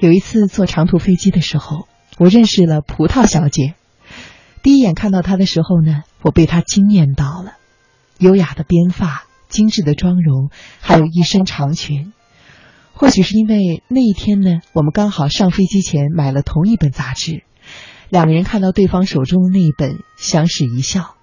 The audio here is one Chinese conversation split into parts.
有一次坐长途飞机的时候，我认识了葡萄小姐。第一眼看到她的时候呢，我被她惊艳到了。优雅的编发、精致的妆容，还有一身长裙。或许是因为那一天呢，我们刚好上飞机前买了同一本杂志，两个人看到对方手中的那一本，相视一笑。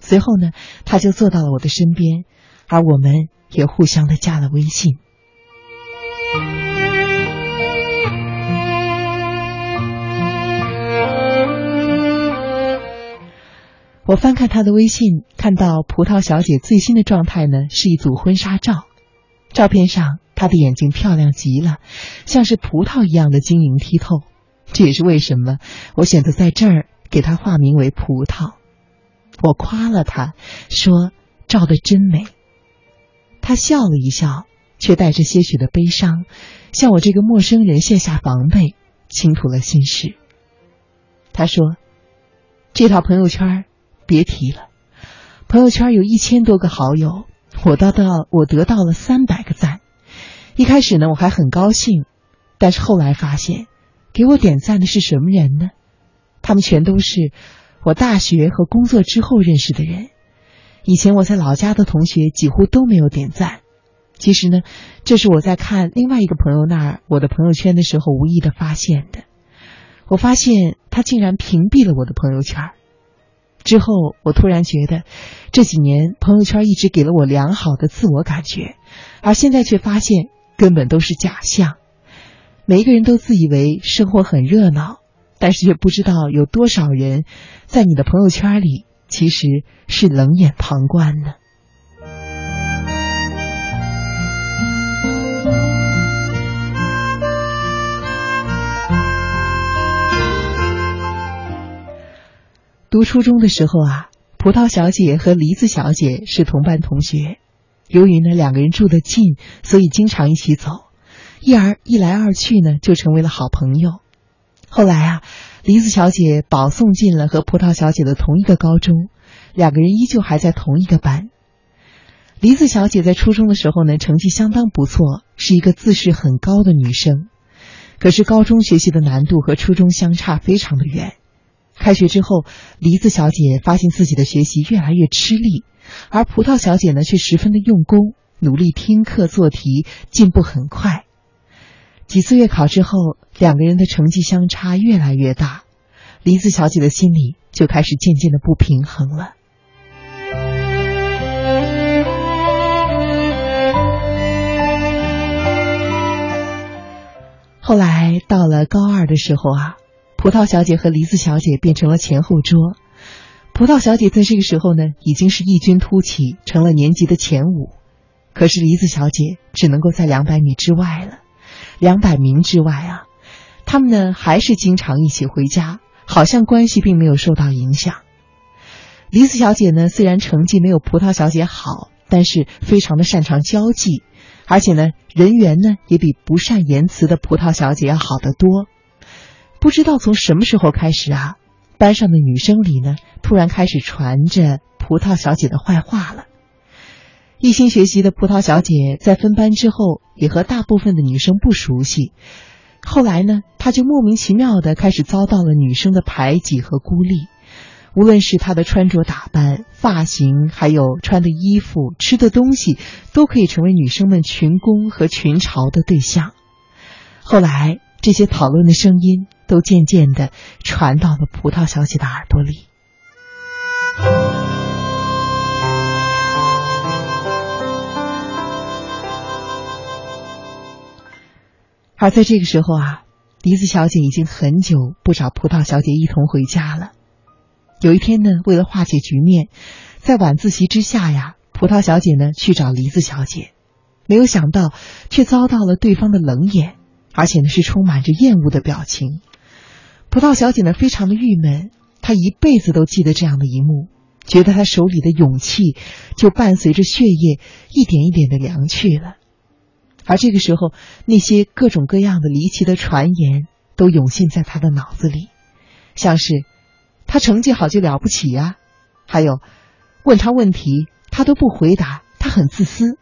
随后呢，他就坐到了我的身边，而我们也互相的加了微信。我翻看他的微信，看到葡萄小姐最新的状态呢，是一组婚纱照。照片上，她的眼睛漂亮极了，像是葡萄一样的晶莹剔透。这也是为什么我选择在这儿给她化名为葡萄。我夸了她，说照的真美。她笑了一笑，却带着些许的悲伤，向我这个陌生人卸下防备，倾吐了心事。她说：“这套朋友圈。”别提了，朋友圈有一千多个好友，我得到我得到了三百个赞。一开始呢，我还很高兴，但是后来发现，给我点赞的是什么人呢？他们全都是我大学和工作之后认识的人。以前我在老家的同学几乎都没有点赞。其实呢，这是我在看另外一个朋友那儿我的朋友圈的时候无意的发现的。我发现他竟然屏蔽了我的朋友圈。之后，我突然觉得，这几年朋友圈一直给了我良好的自我感觉，而现在却发现根本都是假象。每一个人都自以为生活很热闹，但是却不知道有多少人在你的朋友圈里其实是冷眼旁观呢。读初中的时候啊，葡萄小姐和梨子小姐是同班同学。由于呢两个人住得近，所以经常一起走，一而一来二去呢就成为了好朋友。后来啊，梨子小姐保送进了和葡萄小姐的同一个高中，两个人依旧还在同一个班。梨子小姐在初中的时候呢，成绩相当不错，是一个自视很高的女生。可是高中学习的难度和初中相差非常的远。开学之后，梨子小姐发现自己的学习越来越吃力，而葡萄小姐呢却十分的用功，努力听课做题，进步很快。几次月考之后，两个人的成绩相差越来越大，梨子小姐的心里就开始渐渐的不平衡了。后来到了高二的时候啊。葡萄小姐和梨子小姐变成了前后桌，葡萄小姐在这个时候呢，已经是异军突起，成了年级的前五，可是梨子小姐只能够在两百米之外了，两百名之外啊，他们呢还是经常一起回家，好像关系并没有受到影响。梨子小姐呢，虽然成绩没有葡萄小姐好，但是非常的擅长交际，而且呢，人缘呢也比不善言辞的葡萄小姐要好得多。不知道从什么时候开始啊，班上的女生里呢，突然开始传着葡萄小姐的坏话了。一心学习的葡萄小姐在分班之后，也和大部分的女生不熟悉。后来呢，她就莫名其妙的开始遭到了女生的排挤和孤立。无论是她的穿着打扮、发型，还有穿的衣服、吃的东西，都可以成为女生们群攻和群嘲的对象。后来，这些讨论的声音。都渐渐的传到了葡萄小姐的耳朵里，而在这个时候啊，梨子小姐已经很久不找葡萄小姐一同回家了。有一天呢，为了化解局面，在晚自习之下呀，葡萄小姐呢去找梨子小姐，没有想到却遭到了对方的冷眼，而且呢是充满着厌恶的表情。葡萄小姐呢，非常的郁闷，她一辈子都记得这样的一幕，觉得她手里的勇气就伴随着血液一点一点的凉去了。而这个时候，那些各种各样的离奇的传言都涌现在她的脑子里，像是她成绩好就了不起呀，还有问她问题她都不回答，她很自私，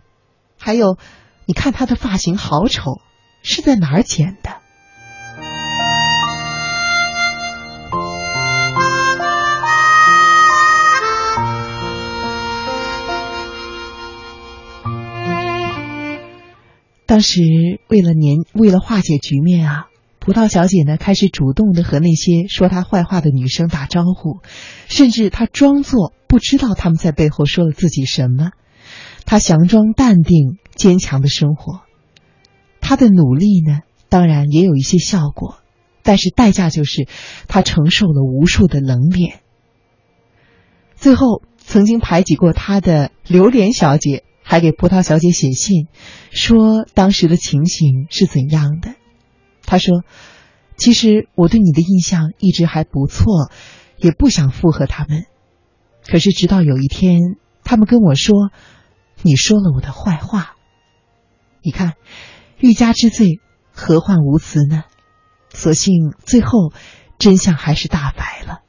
还有你看她的发型好丑，是在哪儿剪的？当时为了年为了化解局面啊，葡萄小姐呢开始主动的和那些说她坏话的女生打招呼，甚至她装作不知道他们在背后说了自己什么，她佯装淡定坚强的生活。她的努力呢，当然也有一些效果，但是代价就是她承受了无数的冷脸。最后，曾经排挤过她的榴莲小姐。还给葡萄小姐写信，说当时的情形是怎样的。他说：“其实我对你的印象一直还不错，也不想附和他们。可是直到有一天，他们跟我说，你说了我的坏话。你看，欲加之罪，何患无辞呢？所幸最后，真相还是大白了。”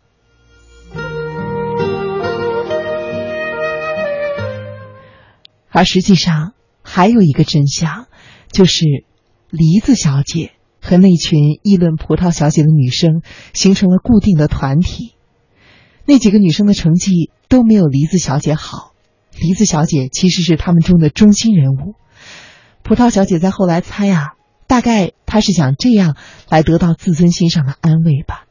而实际上还有一个真相，就是梨子小姐和那群议论葡萄小姐的女生形成了固定的团体。那几个女生的成绩都没有梨子小姐好，梨子小姐其实是他们中的中心人物。葡萄小姐在后来猜啊，大概她是想这样来得到自尊心上的安慰吧。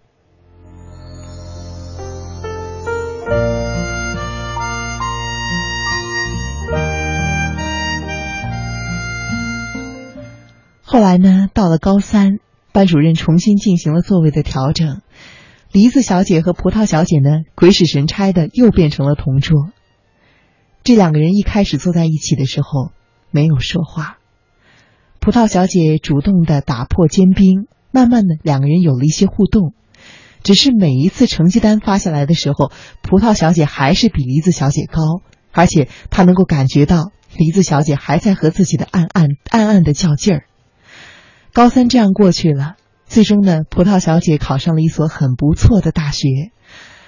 后来呢，到了高三，班主任重新进行了座位的调整，梨子小姐和葡萄小姐呢，鬼使神差的又变成了同桌。这两个人一开始坐在一起的时候没有说话，葡萄小姐主动的打破坚冰，慢慢的两个人有了一些互动。只是每一次成绩单发下来的时候，葡萄小姐还是比梨子小姐高，而且她能够感觉到梨子小姐还在和自己的暗暗暗暗的较劲儿。高三这样过去了，最终呢，葡萄小姐考上了一所很不错的大学，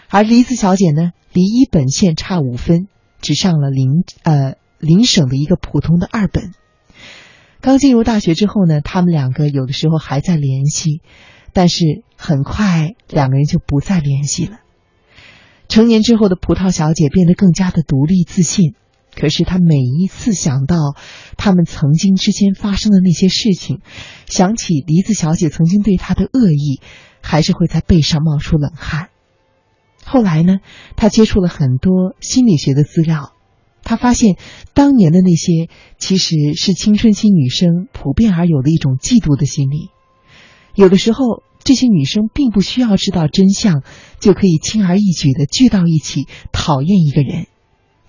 而梨子小姐呢，离一本线差五分，只上了邻呃邻省的一个普通的二本。刚进入大学之后呢，他们两个有的时候还在联系，但是很快两个人就不再联系了。成年之后的葡萄小姐变得更加的独立自信。可是他每一次想到他们曾经之间发生的那些事情，想起梨子小姐曾经对他的恶意，还是会在背上冒出冷汗。后来呢，他接触了很多心理学的资料，他发现当年的那些其实是青春期女生普遍而有的一种嫉妒的心理。有的时候，这些女生并不需要知道真相，就可以轻而易举的聚到一起讨厌一个人。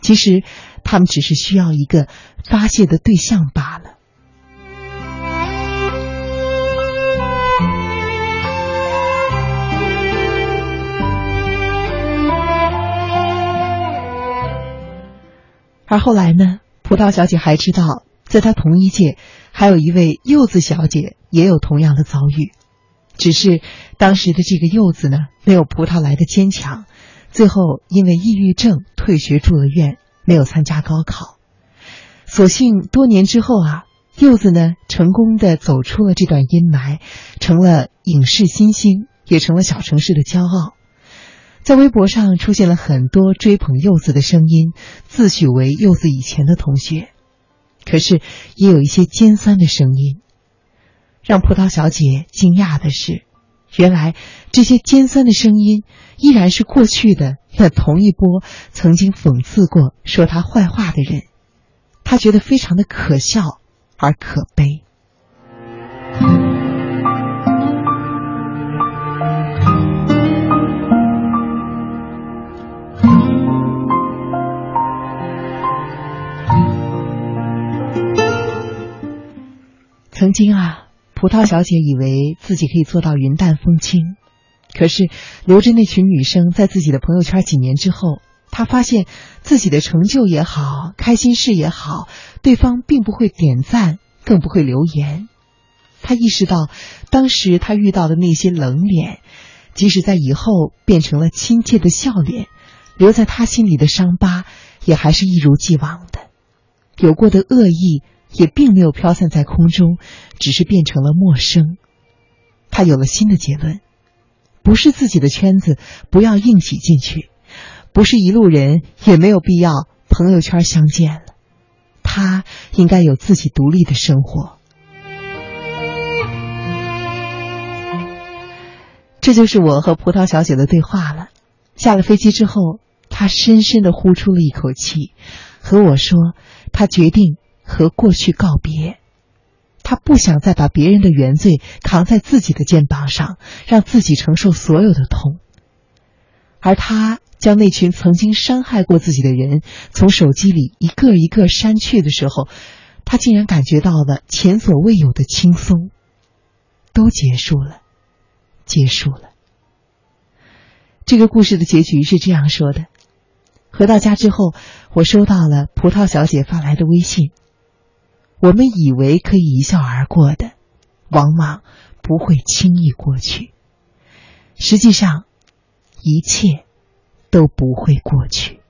其实。他们只是需要一个发泄的对象罢了。而后来呢，葡萄小姐还知道，在她同一届还有一位柚子小姐也有同样的遭遇，只是当时的这个柚子呢，没有葡萄来的坚强，最后因为抑郁症退学住了院。没有参加高考，所幸多年之后啊，柚子呢成功的走出了这段阴霾，成了影视新星，也成了小城市的骄傲。在微博上出现了很多追捧柚子的声音，自诩为柚子以前的同学。可是也有一些尖酸的声音，让葡萄小姐惊讶的是，原来这些尖酸的声音依然是过去的。那同一波曾经讽刺过、说他坏话的人，他觉得非常的可笑而可悲。曾经啊，葡萄小姐以为自己可以做到云淡风轻。可是，留着那群女生在自己的朋友圈几年之后，他发现自己的成就也好，开心事也好，对方并不会点赞，更不会留言。他意识到，当时他遇到的那些冷脸，即使在以后变成了亲切的笑脸，留在他心里的伤疤，也还是一如既往的。有过的恶意也并没有飘散在空中，只是变成了陌生。他有了新的结论。不是自己的圈子不要硬挤进去。不是一路人也没有必要朋友圈相见了。他应该有自己独立的生活。这就是我和葡萄小姐的对话了。下了飞机之后她深深的呼出了一口气和我说她决定和过去告别。他不想再把别人的原罪扛在自己的肩膀上，让自己承受所有的痛。”而他将那群曾经伤害过自己的人从手机里一个一个删去的时候，他竟然感觉到了前所未有的轻松。都结束了，结束了。这个故事的结局是这样说的：回到家之后，我收到了葡萄小姐发来的微信。我们以为可以一笑而过的，往往不会轻易过去。实际上，一切都不会过去。